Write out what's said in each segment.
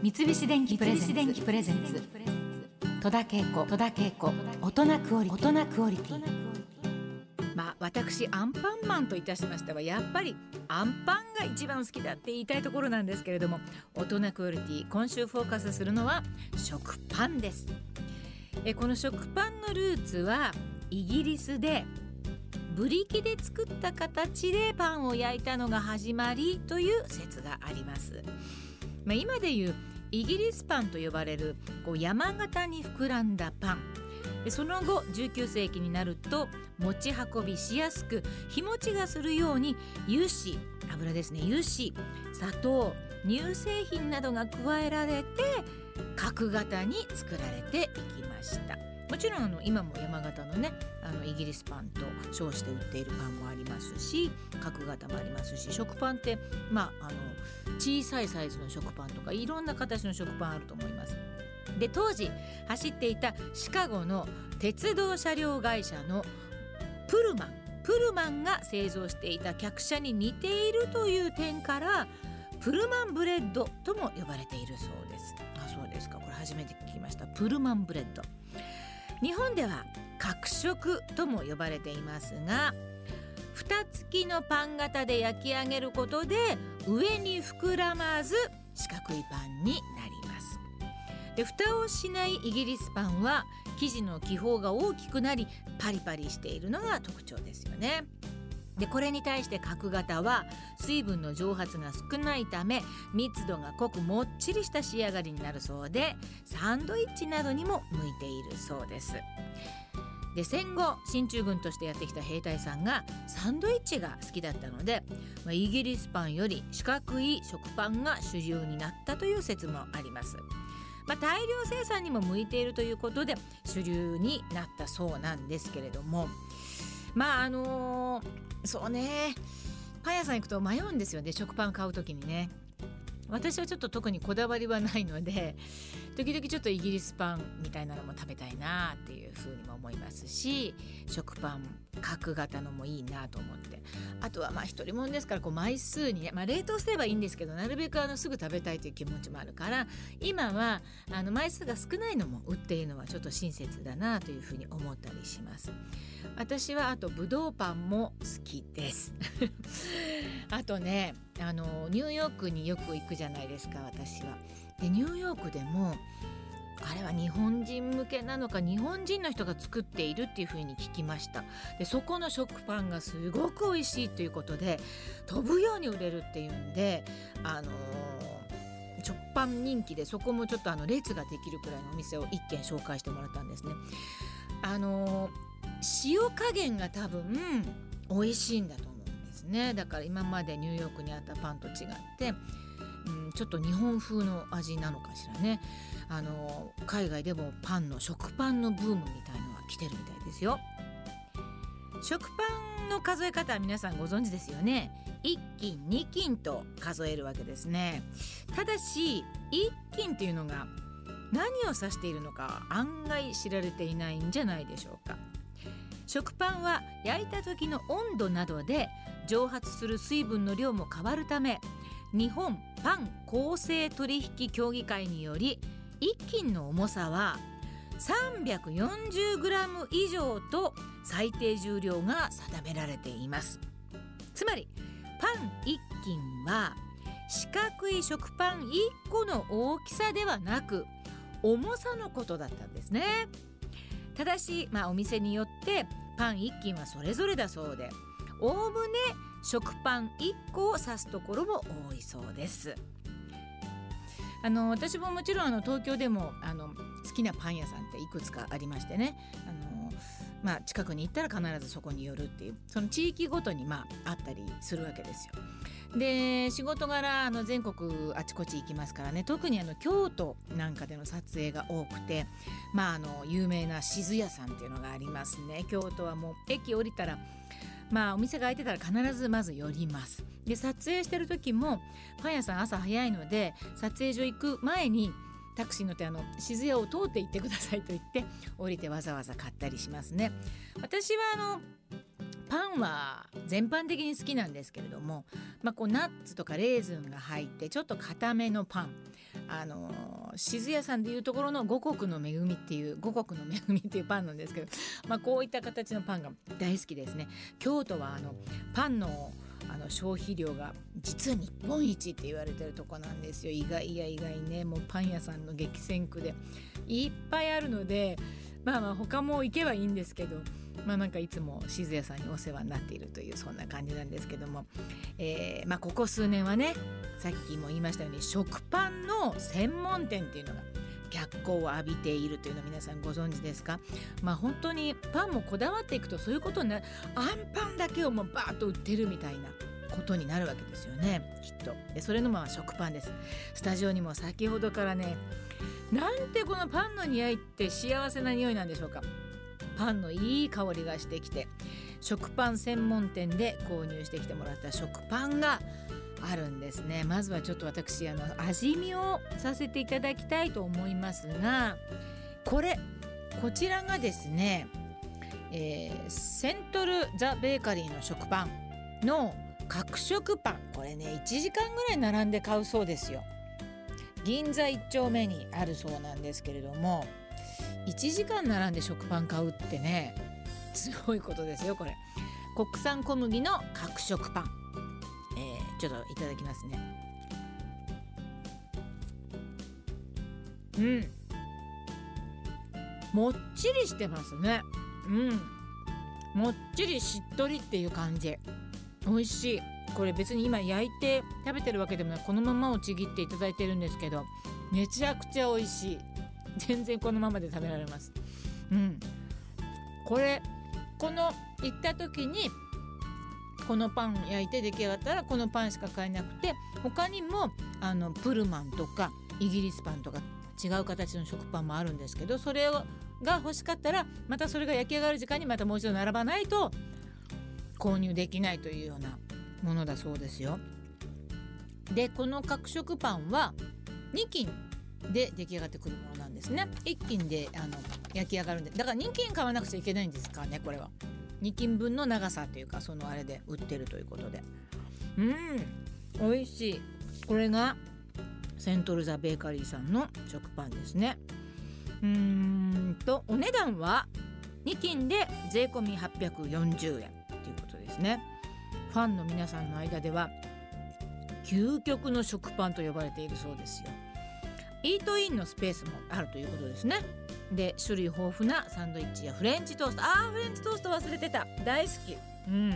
三菱電機プレゼンツ。戸田恵子戸田恵子。大人クオリ大人クオリティ。まあ私アンパンマンといたしましてはやっぱりアンパンが一番好きだって言いたいところなんですけれども大人クオリティ今週フォーカスするのは食パンです。えこの食パンのルーツはイギリスでブリキで作った形でパンを焼いたのが始まりという説がありますまあ、今でいうイギリスパンと呼ばれるこう山形に膨らんだパン。でその後19世紀になると持ち運びしやすく日持ちがするように油脂油ですね油脂砂糖乳製品などが加えられて角型に作られていきました。もちろんあの今も山形のねあのイギリスパンと称して売っているパンもありますし角型もありますし食パンってまああの小さいサイズの食パンとかいろんな形の食パンあると思います。で当時走っていたシカゴの鉄道車両会社のプルマンプルマンが製造していた客車に似ているという点からプルマンブレッドとも呼ばれているそうです。あそうですかこれ初めて聞きましたプルマンブレッド。日本では角食とも呼ばれていますが蓋付きのパン型で焼き上げることで上に膨らまず四角いパンになります。で蓋をしないイギリスパンは生地の気泡が大きくなりパリパリしているのが特徴ですよね。でこれに対して角型は水分の蒸発が少ないため密度が濃くもっちりした仕上がりになるそうでサンドイッチなどにも向いているそうですで戦後進駐軍としてやってきた兵隊さんがサンドイッチが好きだったので、まあ、イギリスパンより四角い食パンが主流になったという説もあります。まあ、大量生産にも向いているということで主流になったそうなんですけれどもまああのー、そうねパン屋さん行くと迷うんですよね食パン買う時にね。私はちょっと特にこだわりはないので時々ちょっとイギリスパンみたいなのも食べたいなっていうふうにも思いますし食パン角型のもいいなと思ってあとはまあ一人もんですからこう枚数にね、まあ、冷凍すればいいんですけどなるべくあのすぐ食べたいという気持ちもあるから今はあの枚数が少ないのも売っているのはちょっと親切だなというふうに思ったりします。私はあとぶどうパンも好きです あとねあのニューヨークによく行くじゃないですか私は。でニューヨークでもあれは日本人向けなのか日本人の人が作っているっていう風に聞きました。でそこの食パンがすごく美味しいということで飛ぶように売れるっていうんであのー、食パン人気でそこもちょっとあの列ができるくらいのお店を一軒紹介してもらったんですね。あの、塩加減が多分美味しいんだと思うんですね。だから今までニューヨークにあったパンと違ってうん、ちょっと日本風の味なのかしらね。あの海外でもパンの食パンのブームみたいのが来てるみたいですよ。食パンの数え方は皆さんご存知ですよね。1斤2斤と数えるわけですね。ただし1斤っていうのが何を指しているのか案外知られていないんじゃないでしょうか。食パンは焼いた時の温度などで蒸発する水分の量も変わるため日本パン公正取引協議会により1斤の重さは 340g 以上と最低重量が定められています。つまりパン1斤は四角い食パン1個の大きさではなく重さのことだったんですね。ただし、まあ、お店によってパン1斤はそれぞれだそうでおおむね食パン1個を指すところも多いそうです。あの私ももちろんあの東京でもあの好きなパン屋さんっていくつかありましてね。あの、まあ、近くに行ったら必ずそこに寄るっていうその地域ごとにまああったりするわけですよ。で仕事柄あの全国あちこち行きますからね。特にあの京都なんかでの撮影が多くてまああの有名な静屋さんっていうのがありますね。京都はもう駅降りたらまあお店が開いてたら必ずまず寄ります。で撮影してる時もパン屋さん朝早いので撮影所行く前にタクシー乗ってあの静屋を通って行ってくださいと言って降りてわざわざ買ったりしますね。私はあのパンは全般的に好きなんですけれども、まあ、こうナッツとかレーズンが入ってちょっと固めのパン。あの静屋さんでいうところの五穀の恵みっていう五穀の恵みっていうパンなんですけど、まあ、こういった形のパンが大好きですね。京都はあのパンのあの消費量が実は日本一って言われてるとこなんですよ。意外や意外ね。もうパン屋さんの激戦区で。いっぱいあるのでまあまあ他も行けばいいんですけどまあなんかいつも静谷さんにお世話になっているというそんな感じなんですけども、えー、まあここ数年はねさっきも言いましたように食パンの専門店っていうのが脚光を浴びているというのを皆さんご存知ですか？まあ本当にパンもこだわっていくとそういうことになる。あんパンだけをもうバーッと売ってるみたいな。ことになるわけですよね。きっと。でそれのまま食パンです。スタジオにも先ほどからねなんてこのパンの匂いって幸せな匂いなんでしょうか。パンのいい香りがしてきて食パン専門店で購入してきてもらった食パンがあるんですね。まずはちょっと私あの味見をさせていただきたいと思いますがこれこちらがですね、えー、セントル・ザ・ベーカリーの食パンの角食パン。これね1時間ぐらい並んで買うそうですよ。銀座1丁目にあるそうなんですけれども1時間並んで食パン買うってねすごいことですよこれ。国産小麦の角食パン、えー、ちょっといただきますね。うん。もっちりしてますね。うん。もっちりしっとりっていう感じ。美味しい。これ別に今焼いて食べてるわけでもない。このままをちぎっていただいてるんですけどめちゃくちゃ美味しい。全然このままで食べられます。うん。これこの行った時にこのパン焼いて出来上がったらこのパンしか買えなくて他にもあのプルマンとかイギリスパンとか違う形の食パンもあるんですけどそれをが欲しかったらまたそれが焼き上がる時間にまたもう一度並ばないと購入できないというようなものだそうですよ。でこの角食パンは2斤で出来上がってくるものなんですね。1斤であの焼き上がるんで。だから2斤買わなくちゃいけないんですかねこれは。2斤分の長さというかそのあれで売ってるということで。うん美味しい。これがセントルザ・ベーカリーさんの食パンですね。うーんとお値段は2斤で税込840円。ですね。ファンの皆さんの間では究極の食パンと呼ばれているそうですよ。イートインのスペースもあるということですね。で種類豊富なサンドイッチやフレンチトースト。あーフレンチトースト忘れてた。大好き。うん。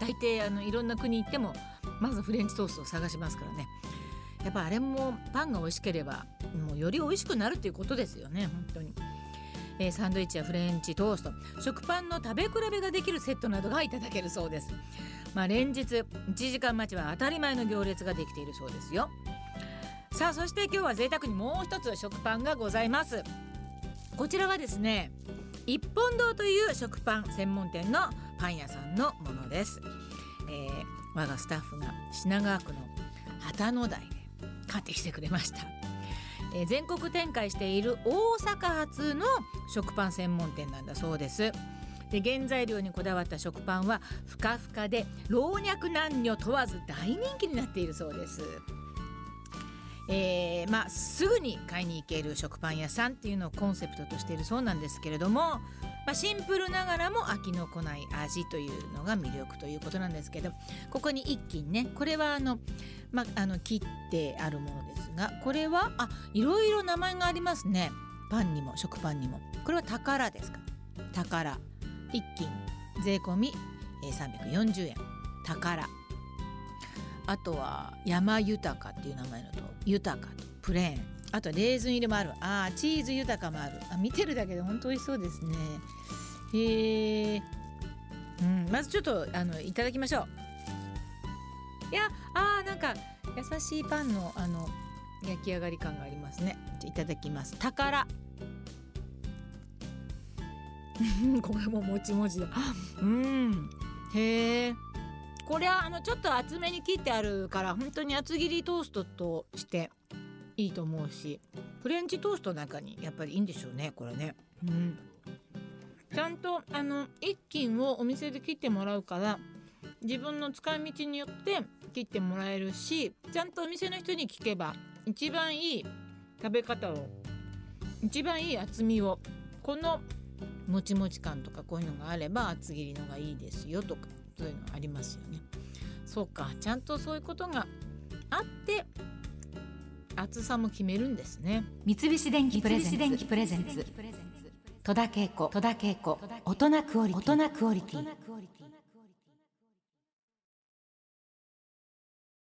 大抵あのいろんな国行ってもまずフレンチトーストを探しますからね。やっぱあれもパンが美味しければもうより美味しくなるっていうことですよね本当に、えー、サンドイッチやフレンチトースト。食パンの食べ比べができるセットなどがいただけるそうです。まあ連日1時間待ちは当たり前の行列ができているそうですよ。さあそして今日は贅沢にもう一つ食パンがございます。こちらはですね一本堂という食パン専門店のパン屋さんのものです、えー、我がスタッフが品川区の旗の台で買ってきてくれました、え、全国展開している大阪発の食パン専門店なんだそうです。で原材料にこだわった食パンはふかふかで老若男女問わず大人気になっているそうです。えー、まあ、すぐに買いに行ける食パン屋さんっていうのをコンセプトとしているそうなんですけれども、まあ、シンプルながらも飽きのこない味というのが魅力ということなんですけどここに一斤ねこれはあの,、まあ、の切ってあるものですがこれはあいろいろ名前がありますね。パンにも食パンにも。これは宝ですか？宝。一斤。税込み340円宝。あとは山豊かっていう名前のと豊かとプレーン。あとレーズン入りもある。あチーズ豊かもある。あ見てるだけで本当美味しそうですね。へえ、うん、まずちょっとあのいただきましょう。いやあーなんか優しいパンのあの焼き上がり感がありますね。いただきます。宝。これももちもちだ。うん。へえこれはあのちょっと厚めに切ってあるから本当に厚切りトーストとしていいと思うしフレンチトーストの中にやっぱりいいんでしょうねこれね。うん、ちゃんとあの一斤をお店で切ってもらうから自分の使い道によって切ってもらえるしちゃんとお店の人に聞けば一番いい食べ方を一番いい厚みをこのもちもち感とかこういうのがあれば厚切りのがいいですよとかそういうのありますよね。そうかちゃんとそういうことがあって厚さも決めるんですね。三菱電機プレゼンツ。戸田恵子。戸田恵子。大人クオリティ